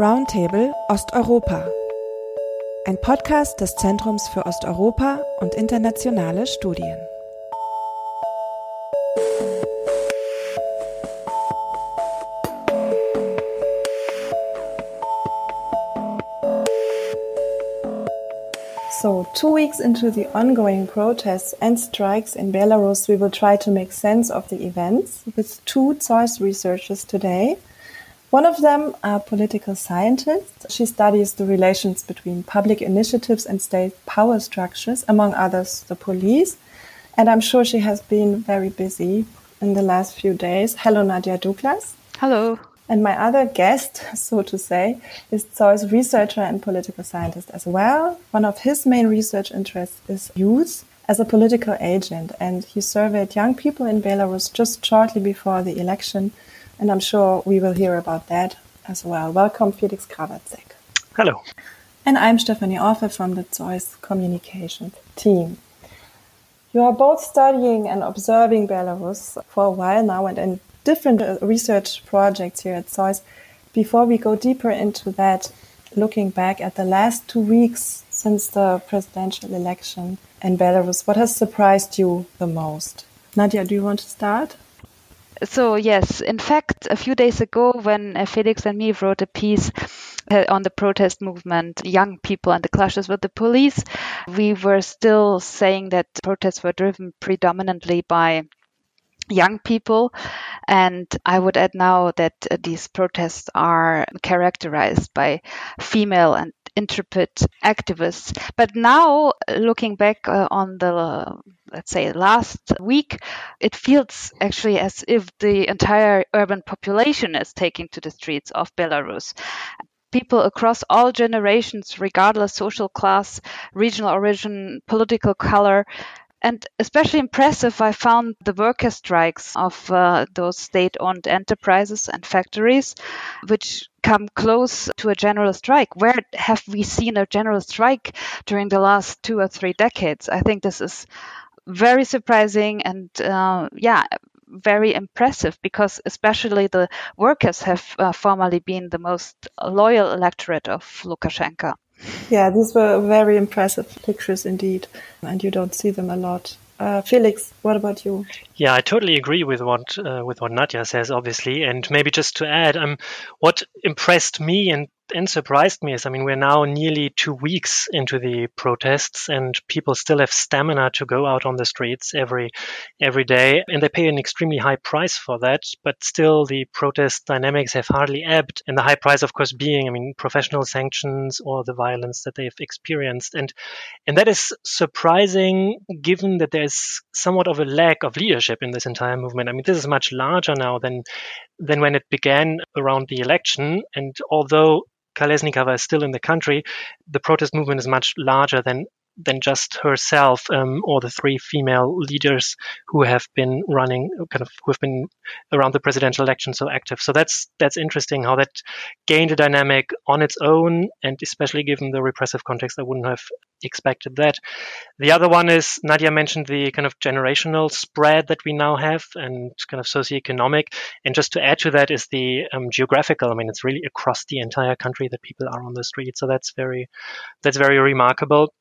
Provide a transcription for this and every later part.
Roundtable Osteuropa. Ein Podcast des Zentrums für Osteuropa und internationale Studien. So, two weeks into the ongoing protests and strikes in Belarus, we will try to make sense of the events with two ZOiS researchers today. One of them, are political scientists. she studies the relations between public initiatives and state power structures, among others, the police. And I'm sure she has been very busy in the last few days. Hello, Nadja Douglas. Hello. And my other guest, so to say, is ZOiS researcher and political scientist as well. One of his main research interests is youth as a political agent, and he surveyed young people in Belarus just shortly before the election and I'm sure we will hear about that as well. Welcome, Felix Krawatzek. Hello. And I'm Stephanie Orfe from the ZOiS Communications team. You are both studying and observing Belarus for a while now and in different uh, research projects here at ZOiS. Before we go deeper into that, looking back at the last two weeks since the presidential election in Belarus, what has surprised you the most? Nadja, do you want to start? So, yes, in fact, a few days ago, when uh, Felix and me wrote a piece uh, on the protest movement, young people and the clashes with the police, we were still saying that protests were driven predominantly by young people. And I would add now that uh, these protests are characterized by female and intrepid activists. But now, looking back uh, on the, let's say, last week, it feels actually as if the entire urban population is taking to the streets of Belarus people across all generations, regardless social class, regional origin, political color, and especially impressive, I found the worker strikes of uh, those state owned enterprises and factories, which come close to a general strike. Where have we seen a general strike during the last two or three decades? I think this is very surprising and, uh, yeah, very impressive because especially the workers have uh, formerly been the most loyal electorate of Lukashenko. Yeah, these were very impressive pictures indeed, and you don't see them a lot. Uh, Felix, what about you? Yeah, I totally agree with what uh, with what Nadja says, obviously, and maybe just to add, um, what impressed me and and surprised me is, I mean, we're now nearly two weeks into the protests, and people still have stamina to go out on the streets every every day, and they pay an extremely high price for that. But still, the protest dynamics have hardly ebbed, and the high price, of course, being, I mean, professional sanctions or the violence that they've experienced, and and that is surprising, given that there's somewhat of a lack of leadership in this entire movement. I mean, this is much larger now than than when it began around the election, and although Kolesnikova is still in the country, the protest movement is much larger than than just herself um, or the three female leaders who have been running kind of who have been around the presidential election so active. So that's that's interesting how that gained a dynamic on its own and especially given the repressive context i wouldn't have expected that. The other one is nadja mentioned the kind of generational spread that we now have and kind of socioeconomic. And just to add to that is the um, geographical. I mean it's really across the entire country that people are on the street. So that's very that's very remarkable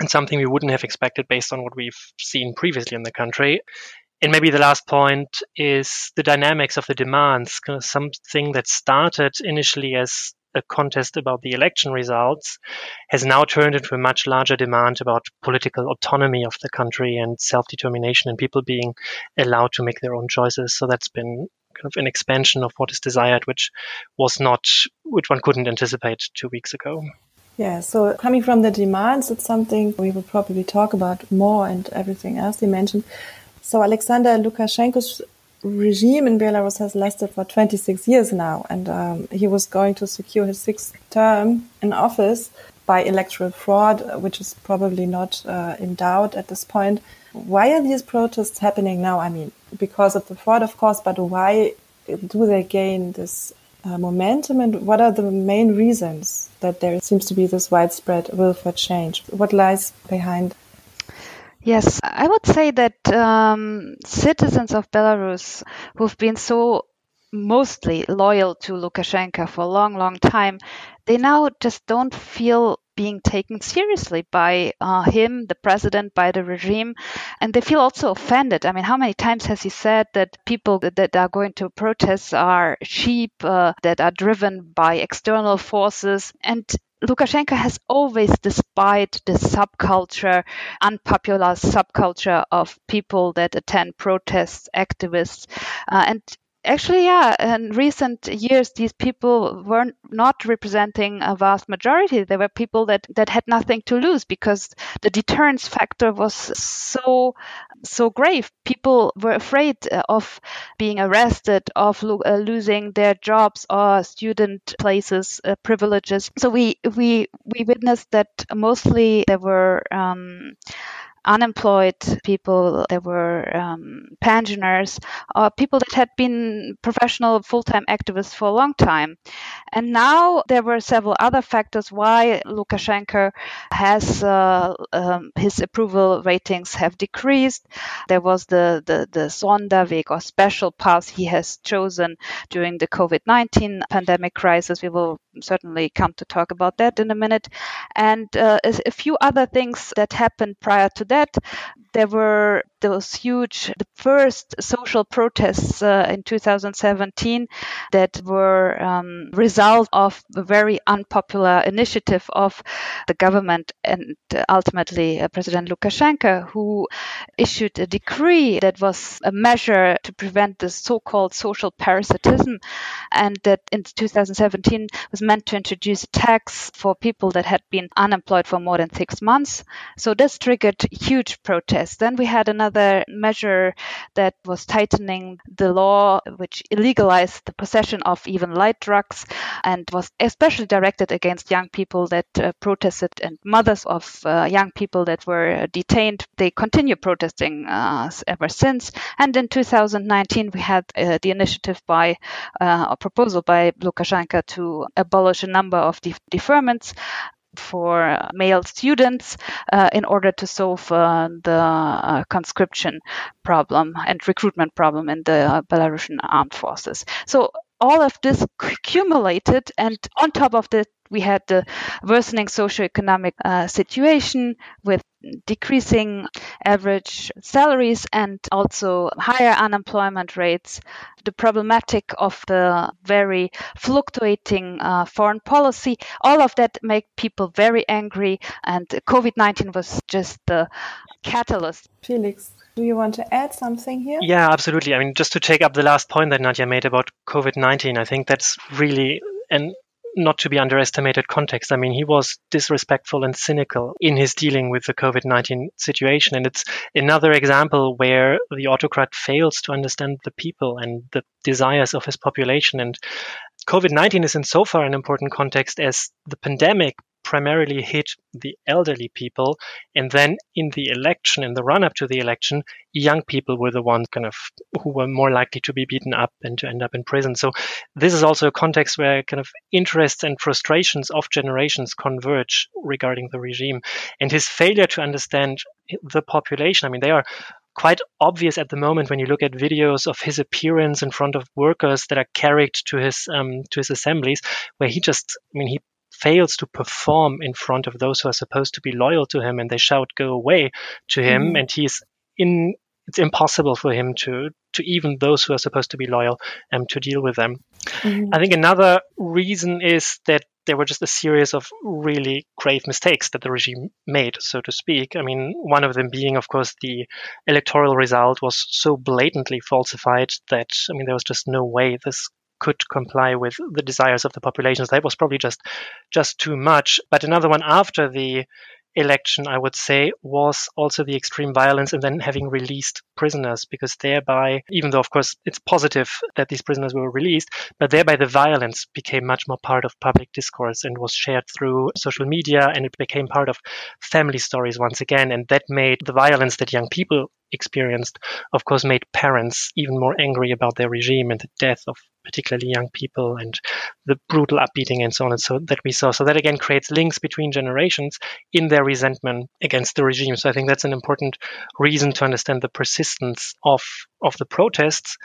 and something we wouldn't have expected based on what we've seen previously in the country. And maybe the last point is the dynamics of the demands, something that started initially as a contest about the election results has now turned into a much larger demand about political autonomy of the country and self determination and people being allowed to make their own choices. So that's been kind of an expansion of what is desired, which was not, which one couldn't anticipate two weeks ago. Yeah, so coming from the demands, it's something we will probably talk about more and everything else you mentioned. So Alexander Lukashenko's regime in Belarus has lasted for 26 years now, and um, he was going to secure his sixth term in office by electoral fraud, which is probably not uh, in doubt at this point. Why are these protests happening now? I mean, because of the fraud, of course, but why do they gain this uh, momentum, and what are the main reasons? that there seems to be this widespread will for change. What lies behind? Yes, I would say that um, citizens of Belarus who've been so mostly loyal to Lukashenko for a long, long time, they now just don't feel being taken seriously by uh, him, the president, by the regime, and they feel also offended. I mean, how many times has he said that people that are going to protests are sheep uh, that are driven by external forces? And Lukashenko has always despised the subculture, unpopular subculture of people that attend protests, activists, uh, and actually, yeah, in recent years, these people were not representing a vast majority. They were people that, that had nothing to lose because the deterrence factor was so so grave. People were afraid of being arrested, of lo- uh, losing their jobs or student places, uh, privileges. So we we we witnessed that mostly there were. Um, unemployed people, there were um, pensioners, people that had been professional full time activists for a long time. And now there were several other factors why Lukashenko has uh, um, his approval ratings have decreased. There was the, the, the Sonderweg or special path he has chosen during the COVID 19 pandemic crisis. We will certainly come to talk about that in a minute. And uh, a, few other things that happened prior to that. There were those huge, the first social protests uh, in 2017 that were um, result of a very unpopular initiative of the government and ultimately uh, President Lukashenko, who issued a decree that was a measure to prevent the so-called social parasitism, and that in 2017 was meant to introduce a tax for people that had been unemployed for more than six months. So this triggered huge protests. Then we had another measure that was tightening the law, which illegalized the possession of even light drugs and was especially directed against young people that uh, protested and mothers of uh, young people that were detained. They continue protesting uh, ever since. And in 2019, we had uh, the initiative by uh, a proposal by Lukashenko to abolish a number of de- deferments for male students uh, in order to solve uh, the uh, conscription problem and recruitment problem in the Belarusian armed forces. So all of this accumulated, and on top of that, we had the worsening socioeconomic uh, situation with decreasing average salaries and also higher unemployment rates, the problematic of the very fluctuating uh, foreign policy, all of that make people very angry. And COVID 19 was just the catalyst. Felix, do you want to add something here? Yeah, absolutely. I mean, just to take up the last point that Nadja made about COVID 19, I think that's really an not to be underestimated context. I mean, he was disrespectful and cynical in his dealing with the COVID 19 situation. And it's another example where the autocrat fails to understand the people and the desires of his population. And COVID 19 is in so far an important context as the pandemic primarily hit the elderly people. And then in the election, in the run up to the election, young people were the ones kind of who were more likely to be beaten up and to end up in prison. So this is also a context where kind of interests and frustrations of generations converge regarding the regime. And his failure to understand the population, I mean, they are quite obvious at the moment when you look at videos of his appearance in front of workers that are carried to his um, to his assemblies, where he just, I mean, he fails to perform in front of those who are supposed to be loyal to him and they shout go away to him mm-hmm. and he's in it's impossible for him to to even those who are supposed to be loyal um, to deal with them mm-hmm. i think another reason is that there were just a series of really grave mistakes that the regime made, so to speak. I mean, one of them being, of course, the electoral result was so blatantly falsified that, I mean, there was just no way this could comply with the desires of the populations. That was probably just just too much. But another one after the election, I would say, was also the extreme violence and then having released prisoners, because thereby, even though of course it's positive that these prisoners were released, but thereby the violence became much more part of public discourse and was shared through social media and it became part of family stories once again. And that made the violence that young people experienced, of course, made parents even more angry about their regime and the death of particularly young people and the brutal upbeating and so on and so that we saw. So that again creates links between generations in their resentment against the regime. So I think that's an important reason to understand the persistence of of the protests.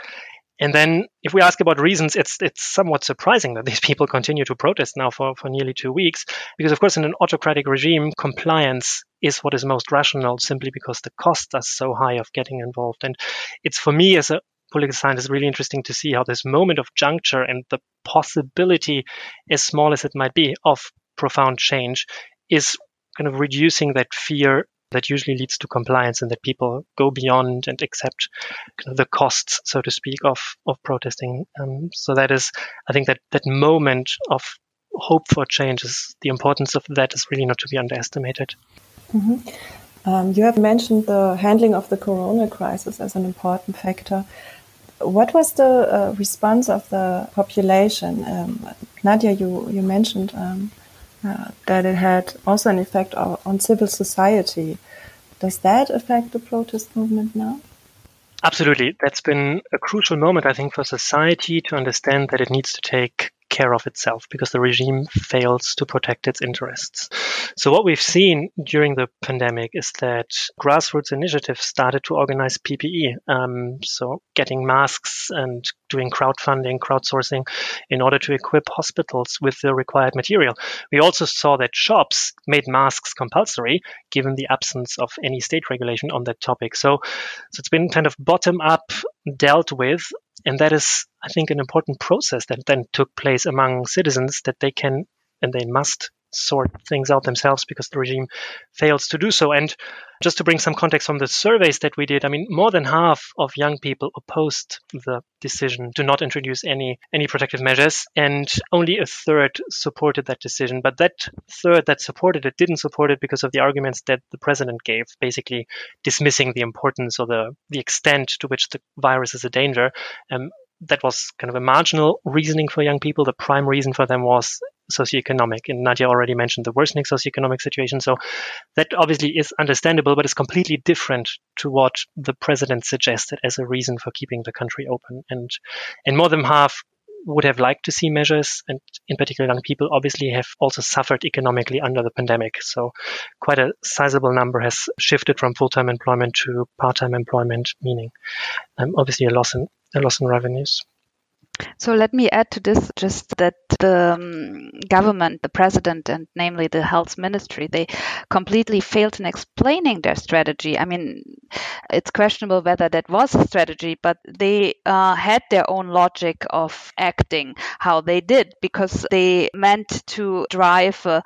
And then if we ask about reasons, it's it's somewhat surprising that these people continue to protest now for, for nearly two weeks. Because of course in an autocratic regime, compliance is what is most rational simply because the costs are so high of getting involved. And it's for me as a political scientist really interesting to see how this moment of juncture and the possibility, as small as it might be, of profound change is kind of reducing that fear that usually leads to compliance and that people go beyond and accept kind of the costs, so to speak, of of protesting. Um, so that is, I think that that moment of hope for change is the importance of that is really not to be underestimated. Mm-hmm. Um, you have mentioned the handling of the corona crisis as an important factor. What was the uh, response of the population? Um, Nadja, you, you mentioned um, uh, that it had also an effect on, on civil society. Does that affect the protest movement now? Absolutely. That's been a crucial moment, I think, for society to understand that it needs to take care of itself because the regime fails to protect its interests. So, what we've seen during the pandemic is that grassroots initiatives started to organize PPE. Um, so, getting masks and doing crowdfunding, crowdsourcing in order to equip hospitals with the required material. We also saw that shops made masks compulsory given the absence of any state regulation on that topic. So, so it's been kind of bottom up dealt with and that is, I think, an important process that then took place among citizens that they can and they must sort things out themselves because the regime fails to do so. And just to bring some context from the surveys that we did, I mean, more than half of young people opposed the decision to not introduce any any protective measures, and only a third supported that decision. But that third that supported it didn't support it because of the arguments that the president gave, basically dismissing the importance or the the extent to which the virus is a danger. Um, that was kind of a marginal reasoning for young people. The prime reason for them was socioeconomic. And Nadja already mentioned the worsening socioeconomic situation. So that obviously is understandable, but it's completely different to what the president suggested as a reason for keeping the country open. And and more than half would have liked to see measures, and in particular, young people obviously have also suffered economically under the pandemic. So, quite a sizable number has shifted from full time employment to part time employment, meaning um, obviously a loss in loss in revenues. So let me add to this just that the um, government, the president, and namely the health ministry, they completely failed in explaining their strategy. I mean, it's questionable whether that was a strategy, but they uh, had their own logic of acting how they did because they meant to drive a,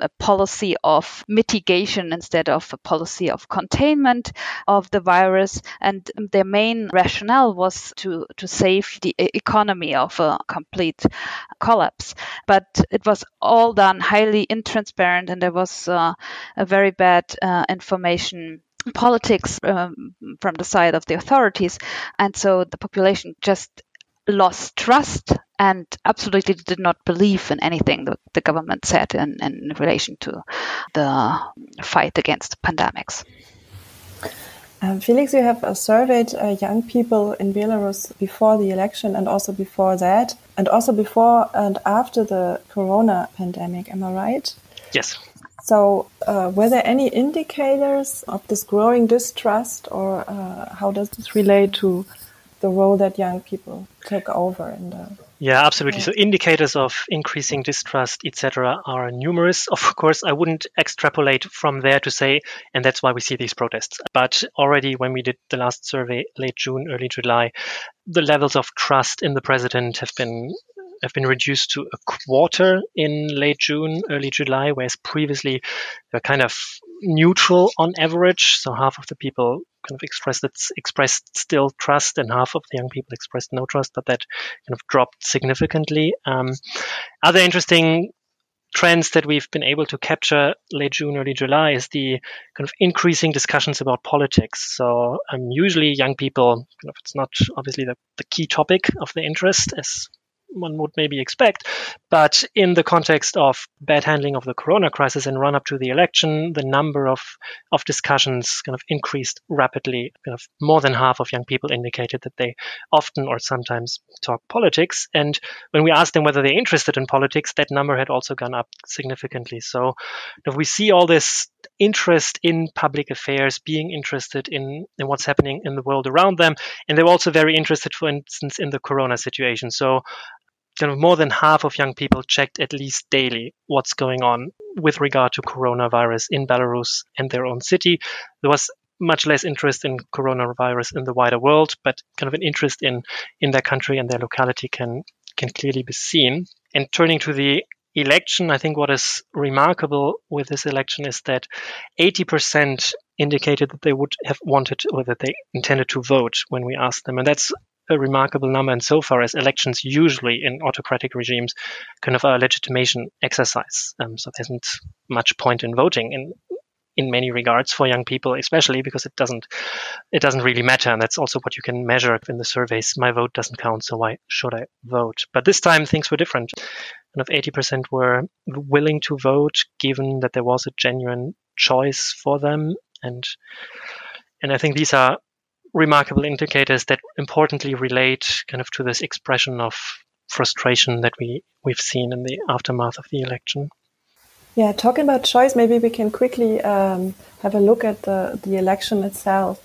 a policy of mitigation instead of a policy of containment of the virus. And their main rationale was to, to save the economy economy of a complete collapse. But it was all done highly intransparent, and there was uh, a very bad uh, information politics um, from the side of the authorities. And so the population just lost trust and absolutely did not believe in anything that the government said in, in relation to the fight against pandemics. Um, Felix, you have uh, surveyed uh, young people in Belarus before the election and also before that, and also before and after the corona pandemic. Am I right? Yes. So, uh, were there any indicators of this growing distrust, or uh, how does this relate to the role that young people take over in the yeah absolutely. Yeah. so indicators of increasing distrust etc are numerous. Of course i wouldn't extrapolate from there to say and that's why we see these protests. But already when we did the last survey late june early july the levels of trust in the president have been have been reduced to a quarter in late June, early July, whereas previously they were kind of neutral on average. So half of the people kind of expressed expressed still trust, and half of the young people expressed no trust, but that kind of dropped significantly. Um, other interesting trends that we've been able to capture late June, early July is the kind of increasing discussions about politics. So um, usually young people, kind of, it's not obviously the, the key topic of the interest as one would maybe expect. But in the context of bad handling of the corona crisis and run up to the election, the number of, of discussions kind of increased rapidly. Kind of more than half of young people indicated that they often or sometimes talk politics. And when we asked them whether they're interested in politics, that number had also gone up significantly. So if we see all this interest in public affairs, being interested in, in what's happening in the world around them. And they were also very interested, for instance, in the corona situation. So kind of more than half of young people checked at least daily what's going on with regard to coronavirus in Belarus and their own city. There was much less interest in coronavirus in the wider world, but kind of an interest in in their country and their locality can can clearly be seen. And turning to the election, I think what is remarkable with this election is that 80% indicated that they would have wanted or that they intended to vote when we asked them. And that's a remarkable number. And so far as elections usually in autocratic regimes kind of a legitimation exercise. Um, so there isn't much point in voting in in many regards for young people, especially because it doesn't it doesn't really matter, and that's also what you can measure in the surveys. My vote doesn't count, so why should I vote? But this time things were different. Kind of 80% were willing to vote, given that there was a genuine choice for them, and and I think these are remarkable indicators that importantly relate kind of to this expression of frustration that we we've seen in the aftermath of the election. Yeah, talking about choice, maybe we can quickly um, have a look at the, the election itself.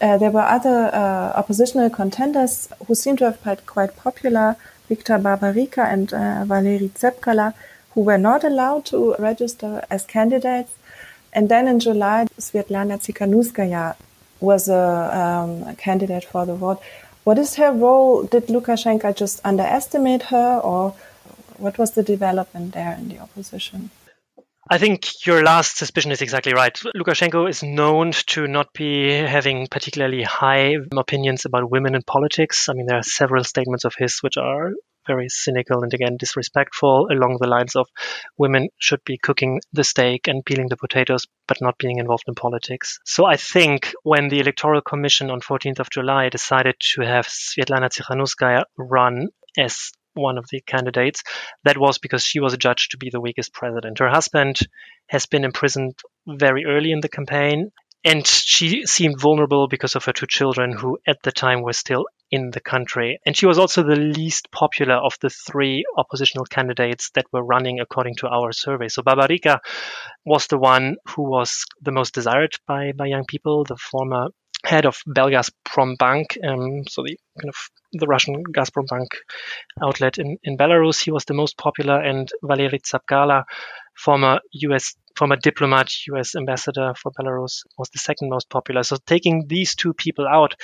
Uh, there were other uh, oppositional contenders who seem to have been quite popular, Viktor Babarika and uh, Valery who were not allowed to register as candidates. And then in July, Svetlana Tsikhanouskaya was a, um, a candidate for the vote. What is her role? Did Lukashenko just underestimate her, or what was the development there in the opposition? I think your last suspicion is exactly right. Lukashenko is known to not be having particularly high opinions about women in politics. I mean, there are several statements of his which are very cynical and again disrespectful along the lines of women should be cooking the steak and peeling the potatoes but not being involved in politics. So I think when the Electoral Commission on 14th of July decided to have Svetlana Tsikhanouskaya run as one of the candidates, that was because she was judged to be the weakest president. Her husband has been imprisoned very early in the campaign, and she seemed vulnerable because of her two children, who at the time were still in the country. And she was also the least popular of the three oppositional candidates that were running according to our survey. So Babarika was the one who was the most desired by, by young people, the former head of Belgazprom Bank, um, so the kind of the Russian Gazprom Bank outlet in, in Belarus. He was the most popular, and Valery Tsepkala, former U.S. former diplomat, U.S. ambassador for Belarus, was the second most popular. So taking these two people out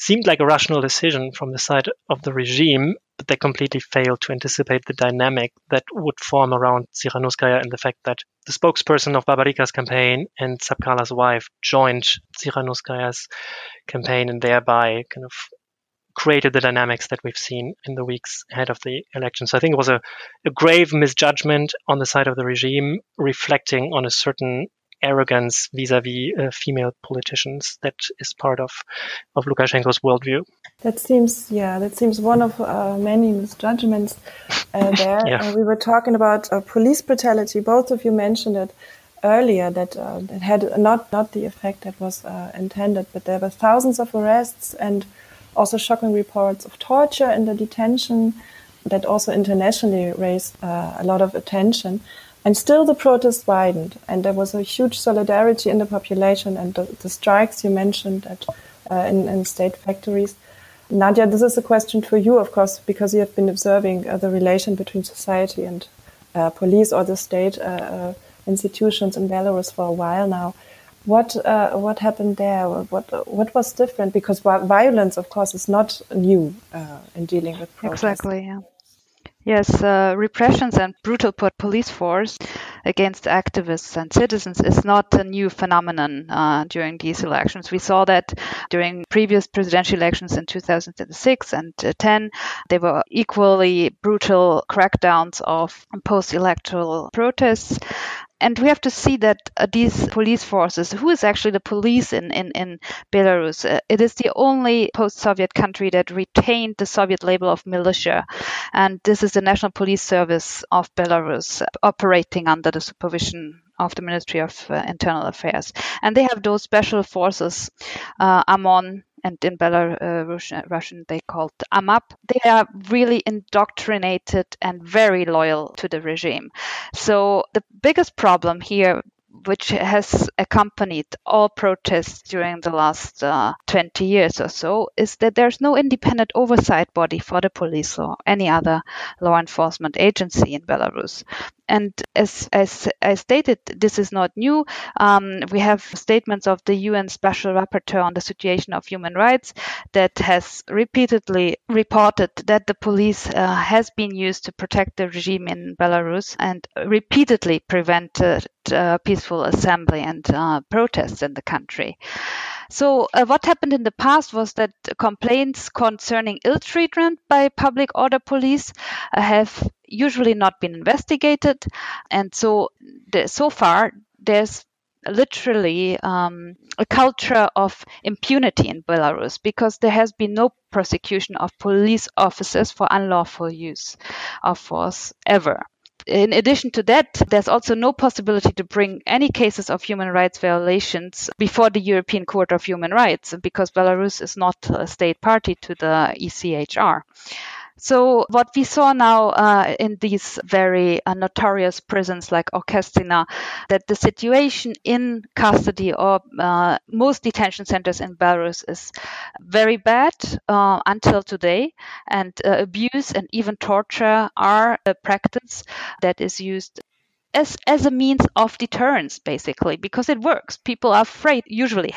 seemed like a rational decision from the side of the regime, but they completely failed to anticipate the dynamic that would form around Tsikhanouskaya and the fact that the spokesperson of Babarika's campaign and Tsepkala's wife joined Tsikhanouskaya's campaign and thereby kind of created the dynamics that we've seen in the weeks ahead of the election. So I think it was a, a grave misjudgment on the side of the regime, reflecting on a certain arrogance vis-a-vis uh, female politicians that is part of of Lukashenko's worldview. That seems, yeah, that seems one of uh, many misjudgments uh, there. yeah. Uh, we were talking about uh, police brutality. Both of you mentioned it earlier that uh, that had not not the effect that was intended, but there were thousands of arrests and also shocking reports of torture in the detention that also internationally raised a lot of attention. And still the protest widened, and there was a huge solidarity in the population and the, the strikes you mentioned at, uh, in, in, state factories. Nadja, this is a question for you, of course, because you have been observing uh, the relation between society and uh, police or the state uh, uh, institutions in Belarus for a while now. What uh, what happened there? What what was different? Because violence, of course, is not new in dealing with protests. Exactly. Yeah. Yes, uh, repressions and brutal police force against activists and citizens is not a new phenomenon uh, during these elections. We saw that during previous presidential elections in 2006 and 10. There were equally brutal crackdowns of post electoral protests. And we have to see that uh, these police forces, who is actually the police in, in, in Belarus, uh, it is the only post Soviet country that retained the Soviet label of militia. And this is the National Police Service of Belarus operating under the supervision of the Ministry of uh, Internal Affairs. And they have those special forces, uh, OMON, and in Belarusian uh, Russian they called AMAP. They are really indoctrinated and very loyal to the regime. So the biggest problem here which has accompanied all protests during the last uh, 20 years or so, is that there's no independent oversight body for the police or any other law enforcement agency in Belarus. And as, as I stated, this is not new. Um, we have statements of the UN Special Rapporteur on the situation of human rights that has repeatedly reported that the police uh, has been used to protect the regime in Belarus and repeatedly prevented uh, peaceful assembly and uh, protests in the country. So, uh, what happened in the past was that complaints concerning ill treatment by public order police uh, have usually not been investigated. And so, the, so far, there's literally um, a culture of impunity in Belarus because there has been no prosecution of police officers for unlawful use of force ever in addition to that, there's also no possibility to bring any cases of human rights violations before the European Court of Human Rights because Belarus is not a state party to the ECHR. So what we saw now uh, in these very uh, notorious prisons like Okrestina, that the situation in custody or uh, most detention centers in Belarus is very bad uh, until today, and uh, abuse and even torture are a practice that is used as as a means of deterrence basically because it works. People are afraid usually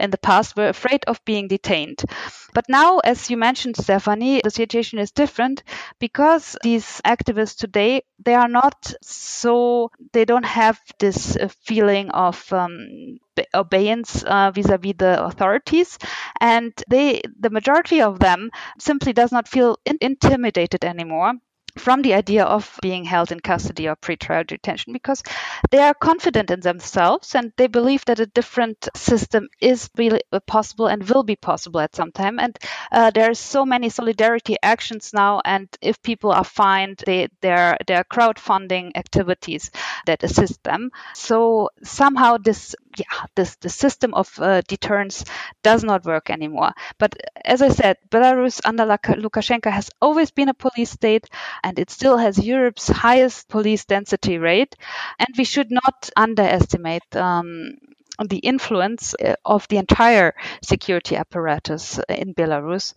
in the past were afraid of being detained. But now as you mentioned stephanie the situation is different because these activists today they are not so they don't have this uh, feeling of um, obedience uh, vis-a-vis the authorities. And they the majority of them simply does not feel in- intimidated anymore from the idea of being held in custody or pretrial detention because they are confident in themselves and they believe that a different system is really possible and will be possible at some time. And uh, there are so many solidarity actions now, and if people are fined, they, there are crowdfunding activities that assist them. So somehow this yeah this the system of uh, deterrence does not work anymore. But as I said, Belarus under Lukashenko has always been a police state and it still has Europe's highest police density rate. And we should not underestimate um, the influence uh, of the entire security apparatus in Belarus,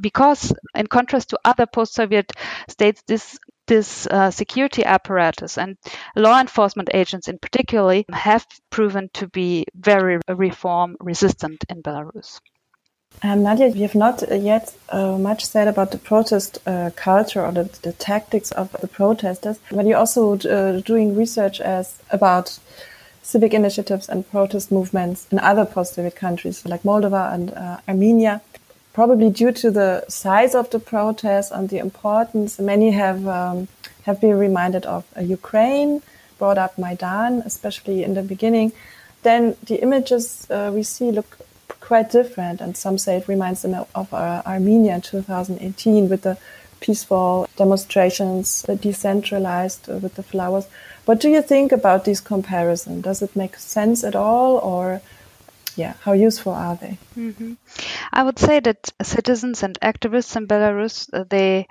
because in contrast to other post-Soviet states, this this uh, security apparatus and law enforcement agents in particular have proven to be very reform resistant in Belarus. Um, Nadja, we have not yet uh, much said about the protest uh, culture or the, the, tactics of the protesters, but you're also uh, doing research as about civic initiatives and protest movements in other post-Soviet countries like Moldova and uh, Armenia. Probably due to the size of the protests and the importance, many have um, have been reminded of uh, Ukraine, brought up Maidan, especially in the beginning. Then the images uh, we see look quite different. And some say it reminds them of uh, Armenia in 2018 with the peaceful demonstrations, the decentralized uh, with the flowers. What do you think about this comparison? Does it make sense at all or yeah, how useful are they? Mm-hmm. I would say that citizens and activists in Belarus, uh, they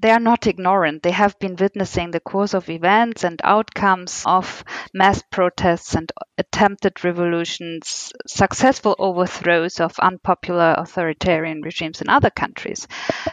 they are not ignorant. They have been witnessing the course of events and outcomes of mass protests and attempted revolutions, successful overthrows of unpopular authoritarian regimes in other countries.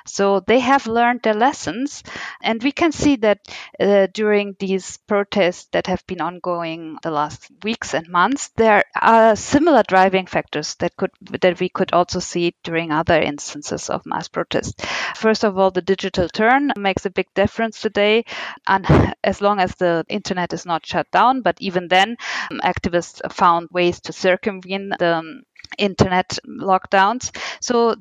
So they have learned their lessons. And we can see that uh, during these protests that have been ongoing the last weeks and months, there are similar driving factors that could that we could also see during other instances of mass protests. First of all, the digital turn makes a big difference today. And as long as the internet is not shut down, but even then, um, activists found ways to circumvent the um, internet lockdowns. So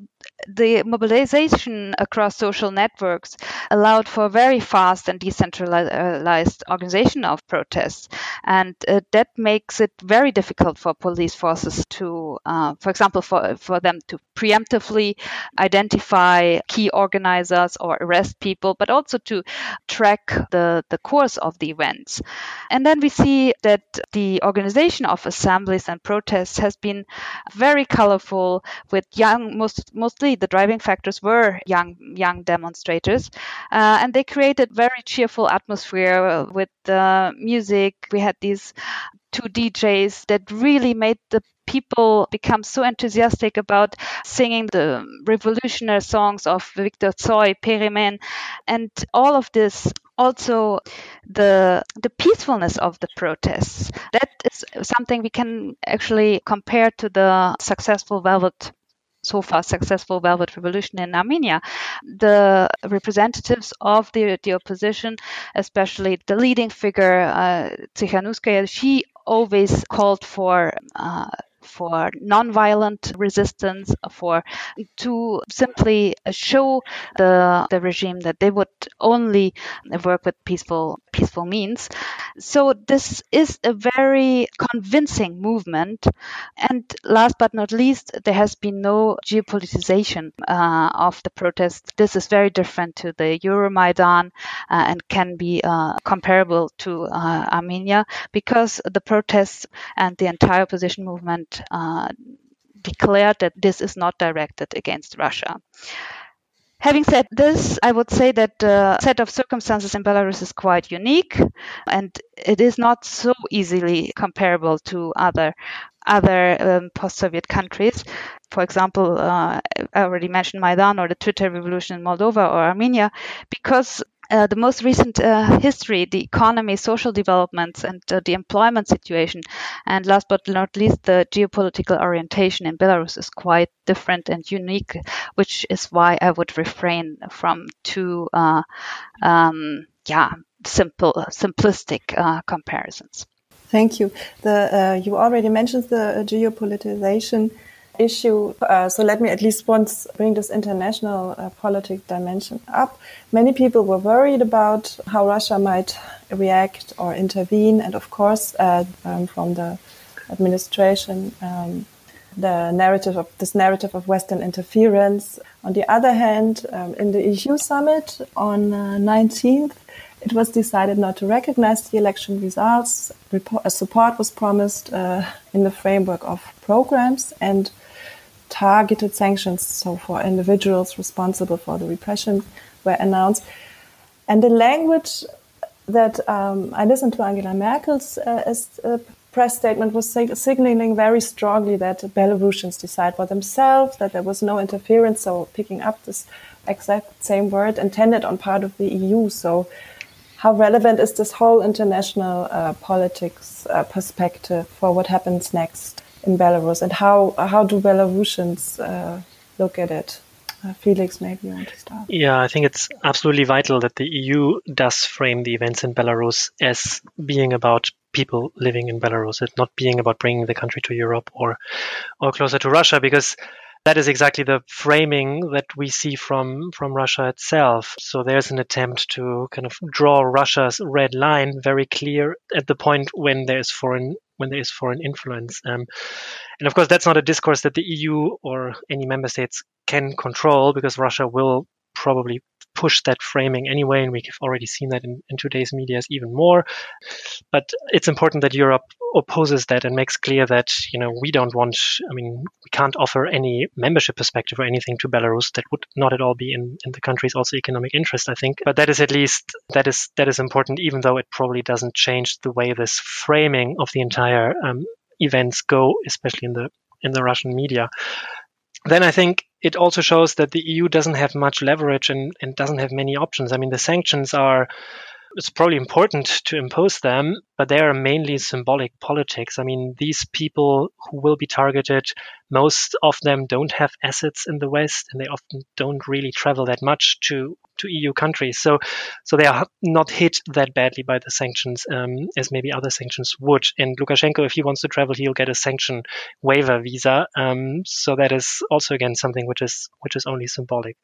the mobilization across social networks allowed for very fast and decentralized organization of protests. And uh, that makes it very difficult for police forces to, uh, for example, for, for them to preemptively identify key organizers or arrest people, but also to track the, the course of the events. And then we see that the organization of assemblies and protests has been very colorful with young, most, mostly the driving factors were young, young demonstrators. Uh, and they created very cheerful atmosphere with the music. We had these two DJs that really made the people become so enthusiastic about singing the revolutionary songs of Victor Tsoi, Peremen, and all of this also the the peacefulness of the protests. That is something we can actually compare to the successful velvet so far successful velvet revolution in armenia. The representatives of the, the opposition especially the leading figure uh, she always called for uh, for nonviolent resistance, for to simply show the the regime that they would only work with peaceful peaceful means. So this is a very convincing movement. And last but not least, there has been no geopolitization uh, of the protest. This is very different to the Euromaidan uh, and can be uh, comparable to uh, Armenia because the protests and the entire opposition movement uh, declared that this is not directed against Russia. Having said this, I would say that the set of circumstances in Belarus is quite unique and it is not so easily comparable to other other um, post-Soviet countries. For example, uh, I already mentioned Maidan or the Twitter revolution in Moldova or Armenia, because the most recent uh, history, the economy, social developments, and uh, the employment situation, and last but not least, the geopolitical orientation in Belarus is quite different and unique, which is why I would refrain from too, uh, um, yeah, simple, simplistic uh, comparisons. Thank you. The you already mentioned the geopoliticization issue. Uh, so let me at least once bring this international uh, politic dimension up. Many people were worried about how Russia might react or intervene, and of course, uh, um, from the administration, um, the narrative of this narrative of Western interference. On the other hand, um, in the EU summit on 19th, uh, it was decided not to recognize the election results. Report, support was promised uh, in the framework of programs and targeted sanctions, so for individuals responsible for the repression, were announced. And the language that um, I listened to Angela Merkel's uh, uh, press statement was sig- signaling very strongly that Belarusians decide for themselves, that there was no interference. So picking up this exact same word intended on part of the EU. So how relevant is this whole international uh, politics uh, perspective for what happens next? In Belarus, and how how do Belarusians uh, look at it? Uh, Felix, maybe you want to start. Yeah, I think it's absolutely vital that the EU does frame the events in Belarus as being about people living in Belarus, it not being about bringing the country to Europe or or closer to Russia, because that is exactly the framing that we see from from Russia itself. So there's an attempt to kind of draw Russia's red line very clear at the point when there's foreign when there is foreign influence. Um, and of course, that's not a discourse that the EU or any member states can control because Russia will probably push that framing anyway, and we've already seen that in, in today's media even more. But it's important that Europe opposes that and makes clear that you know we don't want. I mean, we can't offer any membership perspective or anything to Belarus that would not at all be in, in the country's also economic interest. I think, but that is at least that is that is important, even though it probably doesn't change the way this framing of the entire um, events go, especially in the in the Russian media then I think it also shows that the EU doesn't have much leverage and, and doesn't have many options. I mean, the sanctions are it's probably important to impose them, but they are mainly symbolic politics. I mean, these people who will be targeted, most of them don't have assets in the West, and they often don't really travel that much to to EU countries. So, so they are not hit that badly by the sanctions um, as maybe other sanctions would. And Lukashenko, if he wants to travel, he'll get a sanction waiver visa. Um, so that is also again something which is which is only symbolic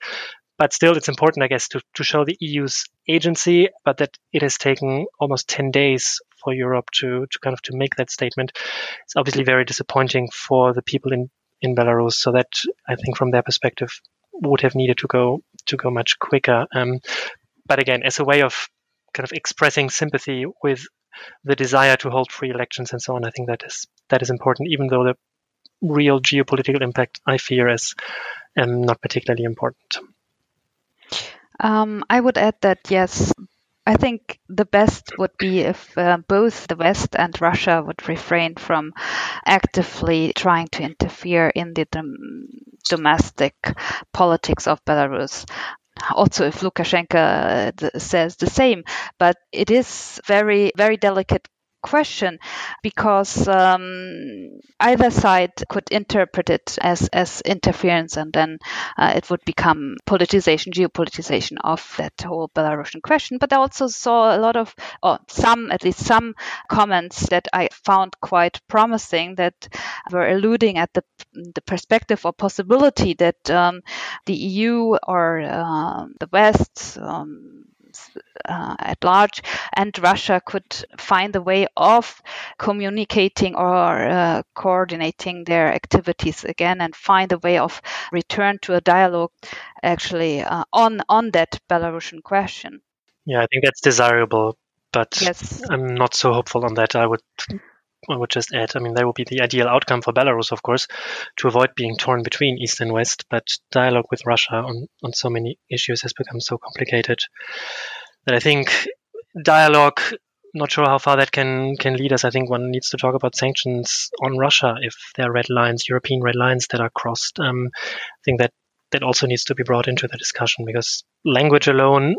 but still it's important, I guess, to, to show the EU's agency, but that it has taken almost 10 days for Europe to, to kind of to make that statement. It's obviously very disappointing for the people in, in Belarus. So that I think from their perspective would have needed to go to go much quicker. Um, but again, as a way of kind of expressing sympathy with the desire to hold free elections and so on, I think that is that is important, even though the real geopolitical impact I fear is um, not particularly important. Um, I would add that yes, I think the best would be if uh, both the West and Russia would refrain from actively trying to interfere in the dom- domestic politics of Belarus. Also, if Lukashenko uh, says the same, but it is very, very delicate question because um, either side could interpret it as, as interference and then uh, it would become politicization, geopolitization of that whole Belarusian question. But I also saw a lot of, or some, at least some comments that I found quite promising that were alluding at the, the perspective or possibility that um, the EU or uh, the West um, uh, at large, and Russia could find a way of communicating or uh, coordinating their activities again and find a way of return to a dialogue actually uh, on on that Belarusian question. Yeah, I think that's desirable, but yes. I'm not so hopeful on that. I would I would just add, I mean, that would be the ideal outcome for Belarus, of course, to avoid being torn between East and West. But dialogue with Russia on, on so many issues has become so complicated that I think dialogue. Not sure how far that can can lead us. I think one needs to talk about sanctions on Russia if there are red lines, European red lines that are crossed. Um, I think that that also needs to be brought into the discussion because language alone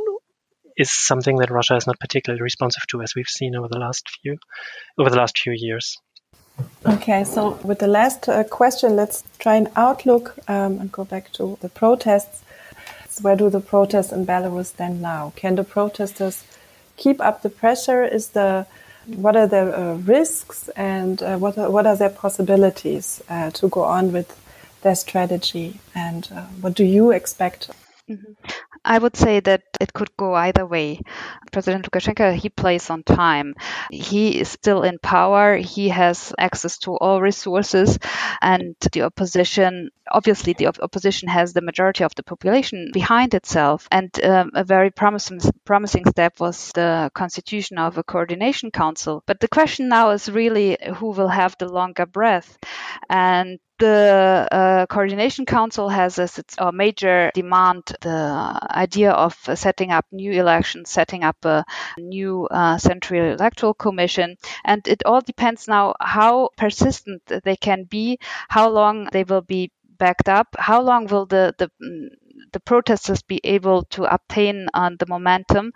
is something that Russia is not particularly responsive to, as we've seen over the last few over the last few years. Okay, so with the last uh, question, let's try an outlook um, and go back to the protests where do the protests in Belarus stand now? Can the protesters keep up the pressure? Is the what are the uh, risks and uh, what are, what are their possibilities uh, to go on with their strategy? And uh, what do you expect? Mm -hmm. I would say that it could go either way. President Lukashenko, he plays on time. He is still in power. He has access to all resources. And the opposition, obviously, the op- opposition has the majority of the population behind itself. And um, a very promising, promising step was the constitution of a coordination council. But the question now is really who will have the longer breath. And the uh, coordination council has as its uh, major demand the idea of setting up new elections, setting up a new uh, central electoral commission, and it all depends now how persistent they can be, how long they will be backed up, how long will the the the protesters be able to obtain uh, the momentum.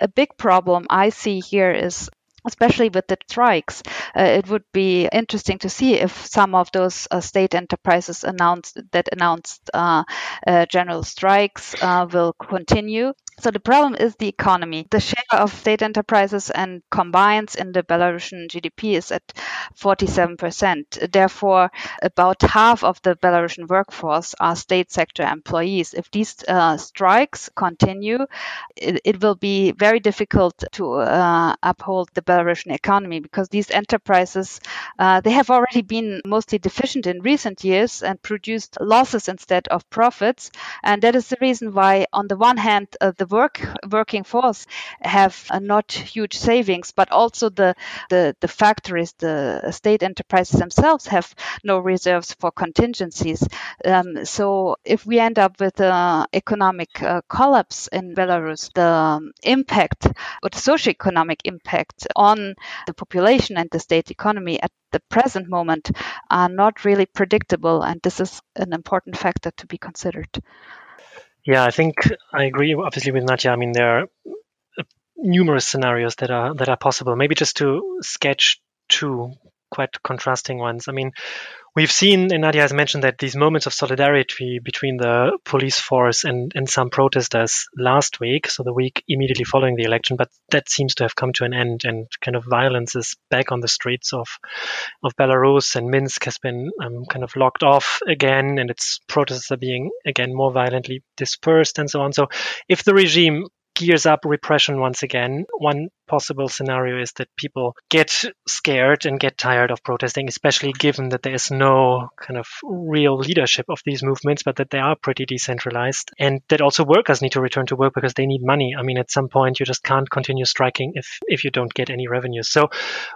A big problem I see here is especially with the strikes, uh, it would be interesting to see if some of those uh, state enterprises announced that announced uh, uh general strikes uh, will continue. So the problem is the economy. The share of state enterprises and combines in the Belarusian GDP is at 47%. Therefore, about half of the Belarusian workforce are state sector employees. If these uh, strikes continue, it, it, will be very difficult to uh, uphold the Belarusian economy because these enterprises uh, they have already been mostly deficient in recent years and produced losses instead of profits. And that is the reason why, on the one hand, uh, the work working force have uh, not huge savings, but also the, the the factories, the state enterprises themselves have no reserves for contingencies. Um, so if we end up with an economic uh, collapse in Belarus, the um, impact or the socioeconomic impact on the population and the state economy at the present moment are not really predictable, and this is an important factor to be considered. Yeah, I think I agree obviously with Nadja. I mean, there are uh, numerous scenarios that are that are possible. Maybe just to sketch two quite contrasting ones. I mean, we've seen, and Nadja has mentioned that these moments of solidarity between the police force and, and some protesters last week, so the week immediately following the election, but that seems to have come to an end and kind of violence is back on the streets of, of Belarus and Minsk has been um, kind of locked off again and its protests are being again more violently dispersed and so on. So if the regime gears up repression once again. One possible scenario is that people get scared and get tired of protesting, especially given that there is no kind of real leadership of these movements, but that they are pretty decentralized. And that also workers need to return to work because they need money. I mean, at some point, you just can't continue striking if, if you don't get any revenues. So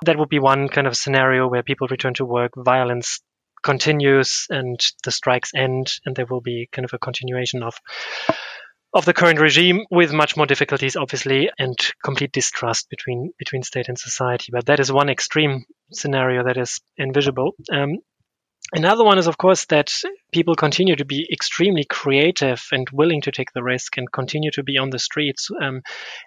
that would be one kind of scenario where people return to work, violence continues and the strikes end and there will be kind of a continuation of of the current regime with much more difficulties, obviously, and complete distrust between between state and society. But that is one extreme scenario that is invisible. Um, Another one is, of course, that people continue to be extremely creative and willing to take the risk and continue to be on the streets, um,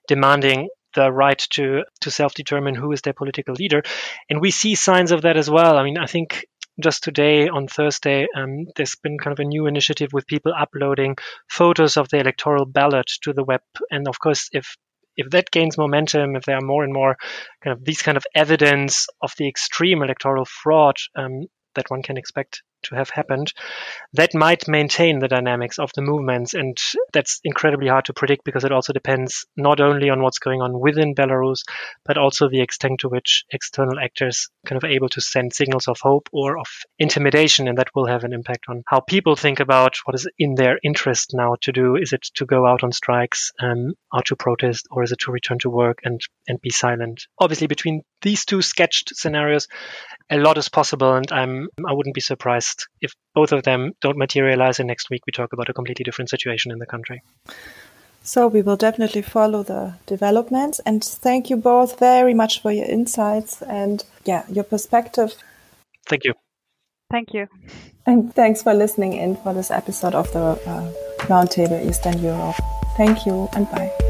demanding the right to to self determine who is their political leader. And we see signs of that as well. I mean, I think just today on Thursday, um, there's been kind of a new initiative with people uploading photos of the electoral ballot to the web. And of course, if if that gains momentum, if there are more and more kind of these kind of evidence of the extreme electoral fraud um, that one can expect to have happened, that might maintain the dynamics of the movements. And that's incredibly hard to predict because it also depends not only on what's going on within Belarus, but also the extent to which external actors kind of able to send signals of hope or of intimidation. And that will have an impact on how people think about what is in their interest now to do. Is it to go out on strikes um, or to protest, or is it to return to work and, and be silent? Obviously, between these two sketched scenarios, a lot is possible, and I'm I wouldn't be surprised if both of them don't materialize. And next week we talk about a completely different situation in the country. So we will definitely follow the developments, and thank you both very much for your insights and yeah your perspective. Thank you. Thank you. And thanks for listening in for this episode of the uh, Roundtable Eastern Europe. Thank you and bye.